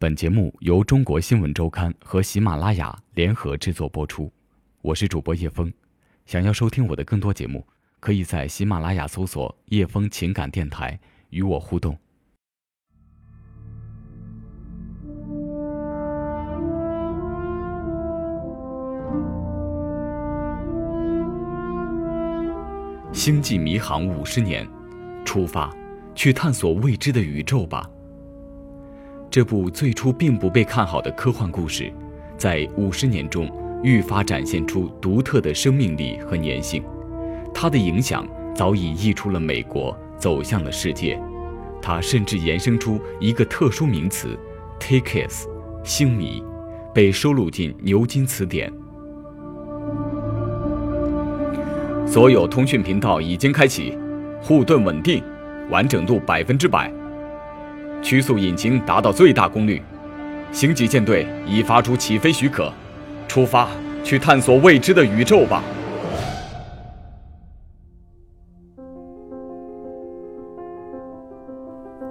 本节目由中国新闻周刊和喜马拉雅联合制作播出，我是主播叶峰。想要收听我的更多节目，可以在喜马拉雅搜索“叶峰情感电台”与我互动。星际迷航五十年，出发，去探索未知的宇宙吧。这部最初并不被看好的科幻故事，在五十年中愈发展现出独特的生命力和粘性。它的影响早已溢出了美国，走向了世界。它甚至衍生出一个特殊名词 “takes”，星迷，被收录进牛津词典。所有通讯频道已经开启，护盾稳定，完整度百分之百。曲速引擎达到最大功率，星际舰队已发出起飞许可，出发去探索未知的宇宙吧！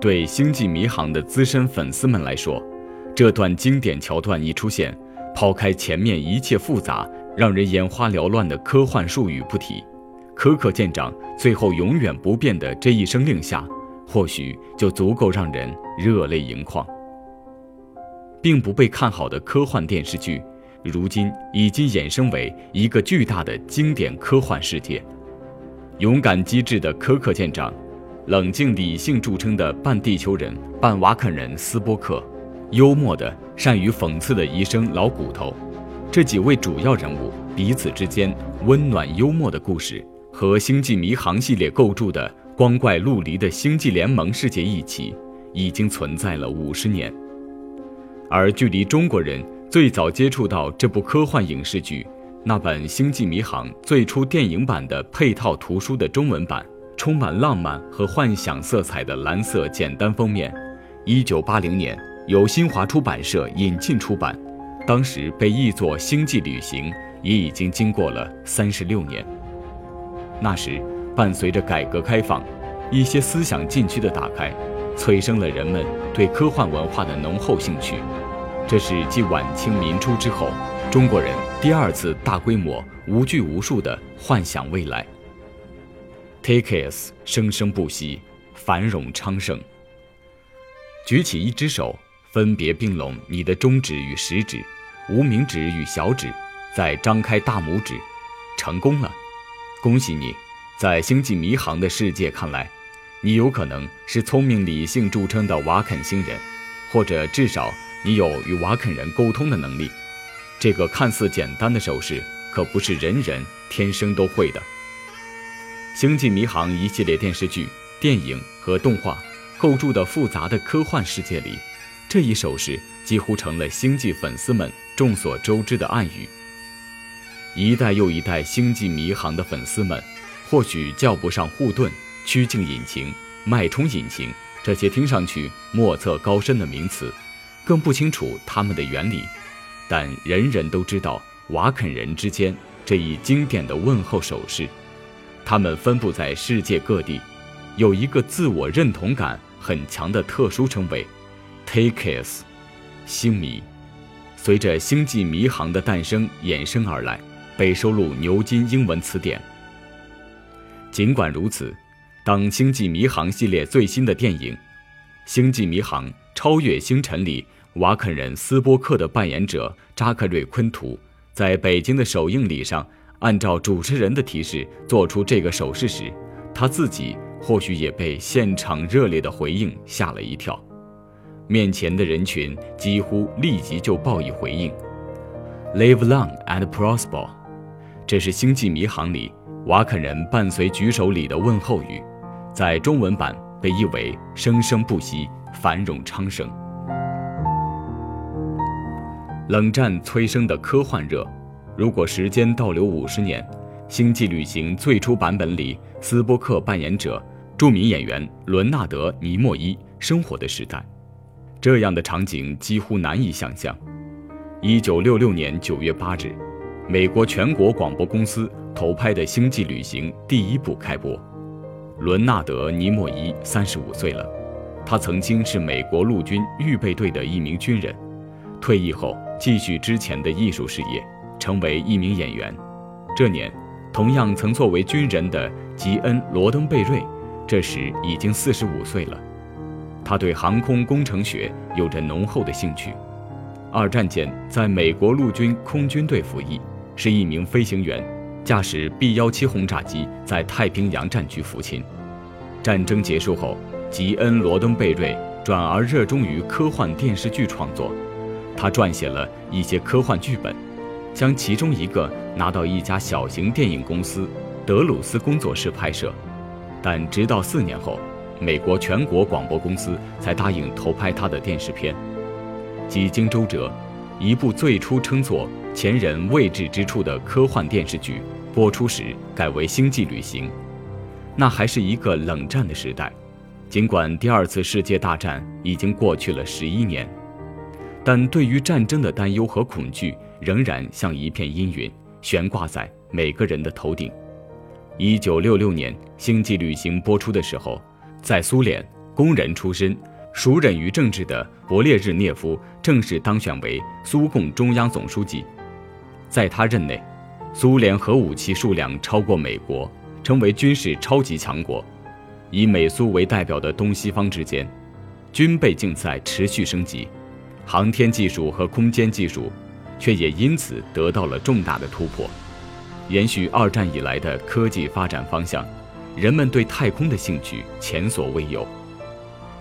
对《星际迷航》的资深粉丝们来说，这段经典桥段一出现，抛开前面一切复杂、让人眼花缭乱的科幻术语不提，可可舰长最后永远不变的这一声令下。或许就足够让人热泪盈眶。并不被看好的科幻电视剧，如今已经衍生为一个巨大的经典科幻世界。勇敢机智的科克舰长，冷静理性著称的半地球人半瓦肯人斯波克，幽默的善于讽刺的医生老骨头，这几位主要人物彼此之间温暖幽默的故事，和《星际迷航》系列构筑的。光怪陆离的星际联盟世界一起，已经存在了五十年。而距离中国人最早接触到这部科幻影视剧，那本《星际迷航》最初电影版的配套图书的中文版，充满浪漫和幻想色彩的蓝色简单封面，一九八零年由新华出版社引进出版，当时被译作《星际旅行》，也已经经过了三十六年。那时。伴随着改革开放，一些思想禁区的打开，催生了人们对科幻文化的浓厚兴趣。这是继晚清民初之后，中国人第二次大规模、无拘无束地幻想未来。Take us，生生不息，繁荣昌盛。举起一只手，分别并拢你的中指与食指，无名指与小指，再张开大拇指，成功了，恭喜你！在星际迷航的世界看来，你有可能是聪明理性著称的瓦肯星人，或者至少你有与瓦肯人沟通的能力。这个看似简单的手势，可不是人人天生都会的。星际迷航一系列电视剧、电影和动画构筑的复杂的科幻世界里，这一手势几乎成了星际粉丝们众所周知的暗语。一代又一代星际迷航的粉丝们。或许叫不上护盾、曲径引擎、脉冲引擎这些听上去莫测高深的名词，更不清楚它们的原理，但人人都知道瓦肯人之间这一经典的问候手势。他们分布在世界各地，有一个自我认同感很强的特殊称谓 ——Takes，星迷。随着《星际迷航》的诞生衍生而来，被收录牛津英文词典。尽管如此，当《星际迷航》系列最新的电影《星际迷航：超越星辰》里，瓦肯人斯波克的扮演者扎克瑞·昆图在北京的首映礼上，按照主持人的提示做出这个手势时，他自己或许也被现场热烈的回应吓了一跳。面前的人群几乎立即就报以回应：“Live long and prosper。”这是《星际迷航》里。瓦肯人伴随举手礼的问候语，在中文版被译为“生生不息，繁荣昌盛”。冷战催生的科幻热，如果时间倒流五十年，《星际旅行》最初版本里斯波克扮演者著名演员伦纳德·尼莫伊生活的时代，这样的场景几乎难以想象。一九六六年九月八日，美国全国广播公司。投拍的《星际旅行》第一部开播，伦纳德·尼莫伊三十五岁了，他曾经是美国陆军预备队的一名军人，退役后继续之前的艺术事业，成为一名演员。这年，同样曾作为军人的吉恩·罗登贝瑞，这时已经四十五岁了。他对航空工程学有着浓厚的兴趣。二战间，在美国陆军空军队服役，是一名飞行员，驾驶 B-17 轰炸机在太平洋战区服勤。战争结束后，吉恩·罗登贝瑞转而热衷于科幻电视剧创作，他撰写了一些科幻剧本，将其中一个拿到一家小型电影公司德鲁斯工作室拍摄，但直到四年后，美国全国广播公司才答应投拍他的电视片。几经周折，一部最初称作《前人未知之处》的科幻电视剧播出时改为《星际旅行》，那还是一个冷战的时代。尽管第二次世界大战已经过去了十一年，但对于战争的担忧和恐惧仍然像一片阴云，悬挂在每个人的头顶。一九六六年，《星际旅行》播出的时候，在苏联，工人出身、熟稔于政治的勃列日涅夫正式当选为苏共中央总书记。在他任内，苏联核武器数量超过美国，成为军事超级强国。以美苏为代表的东西方之间，军备竞赛持续升级，航天技术和空间技术却也因此得到了重大的突破。延续二战以来的科技发展方向，人们对太空的兴趣前所未有。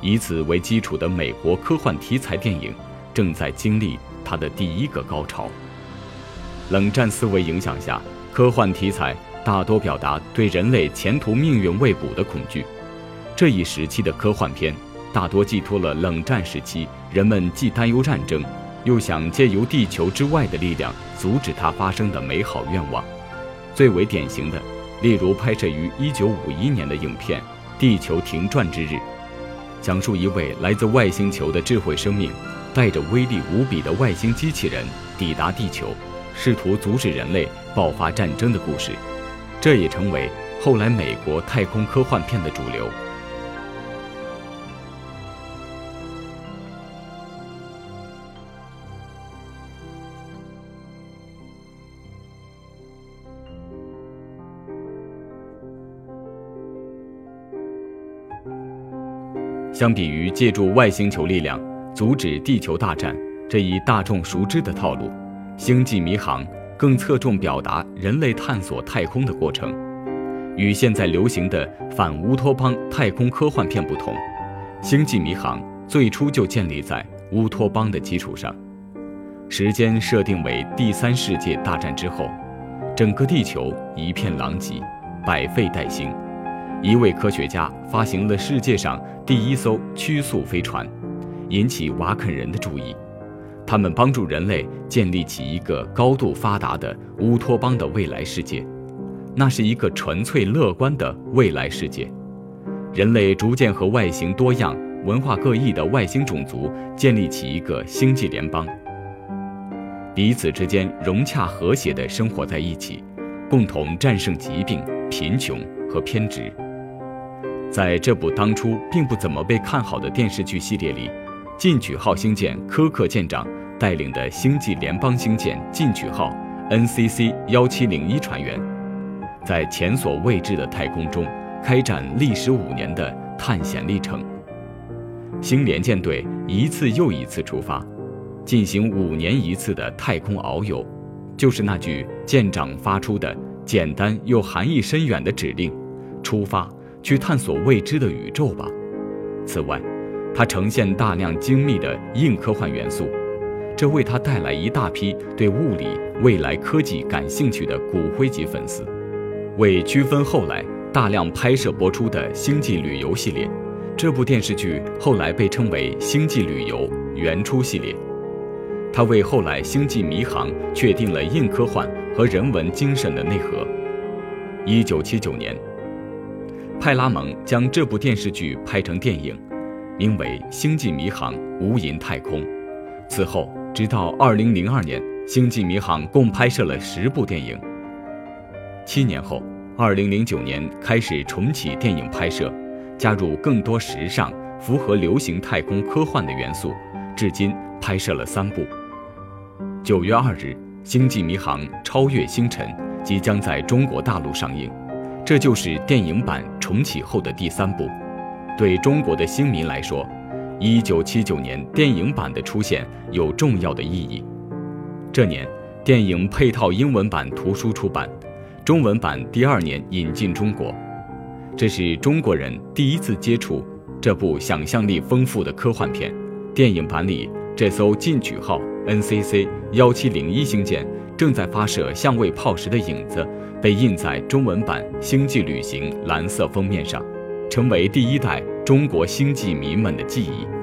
以此为基础的美国科幻题材电影正在经历它的第一个高潮。冷战思维影响下，科幻题材大多表达对人类前途命运未卜的恐惧。这一时期的科幻片，大多寄托了冷战时期人们既担忧战争，又想借由地球之外的力量阻止它发生的美好愿望。最为典型的，例如拍摄于1951年的影片《地球停转之日》，讲述一位来自外星球的智慧生命，带着威力无比的外星机器人抵达地球，试图阻止人类爆发战争的故事。这也成为后来美国太空科幻片的主流。相比于借助外星球力量阻止地球大战这一大众熟知的套路，《星际迷航》更侧重表达人类探索太空的过程。与现在流行的反乌托邦太空科幻片不同，《星际迷航》最初就建立在乌托邦的基础上，时间设定为第三世界大战之后，整个地球一片狼藉，百废待兴。一位科学家发行了世界上第一艘曲速飞船，引起瓦肯人的注意。他们帮助人类建立起一个高度发达的乌托邦的未来世界，那是一个纯粹乐观的未来世界。人类逐渐和外形多样、文化各异的外星种族建立起一个星际联邦，彼此之间融洽和谐地生活在一起，共同战胜疾病、贫穷和偏执。在这部当初并不怎么被看好的电视剧系列里，进取号星舰柯克舰长带领的星际联邦星舰进取号 NCC 幺七零一船员，在前所未知的太空中开展历时五年的探险历程。星联舰队一次又一次出发，进行五年一次的太空遨游，就是那句舰长发出的简单又含义深远的指令：出发。去探索未知的宇宙吧。此外，它呈现大量精密的硬科幻元素，这为他带来一大批对物理、未来科技感兴趣的骨灰级粉丝。为区分后来大量拍摄播出的《星际旅游》系列，这部电视剧后来被称为《星际旅游原初系列》。它为后来《星际迷航》确定了硬科幻和人文精神的内核。一九七九年。派拉蒙将这部电视剧拍成电影，名为《星际迷航：无垠太空》。此后，直到2002年，《星际迷航》共拍摄了十部电影。七年后，2009年开始重启电影拍摄，加入更多时尚、符合流行太空科幻的元素，至今拍摄了三部。九月二日，《星际迷航：超越星辰》即将在中国大陆上映，这就是电影版重启后的第三部。对中国的星迷来说，一九七九年电影版的出现有重要的意义。这年，电影配套英文版图书出版，中文版第二年引进中国。这是中国人第一次接触这部想象力丰富的科幻片。电影版里，这艘进取号 NCC 幺七零一星舰正在发射相位炮时的影子，被印在中文版《星际旅行》蓝色封面上，成为第一代中国星际迷们的记忆。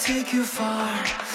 Take you far.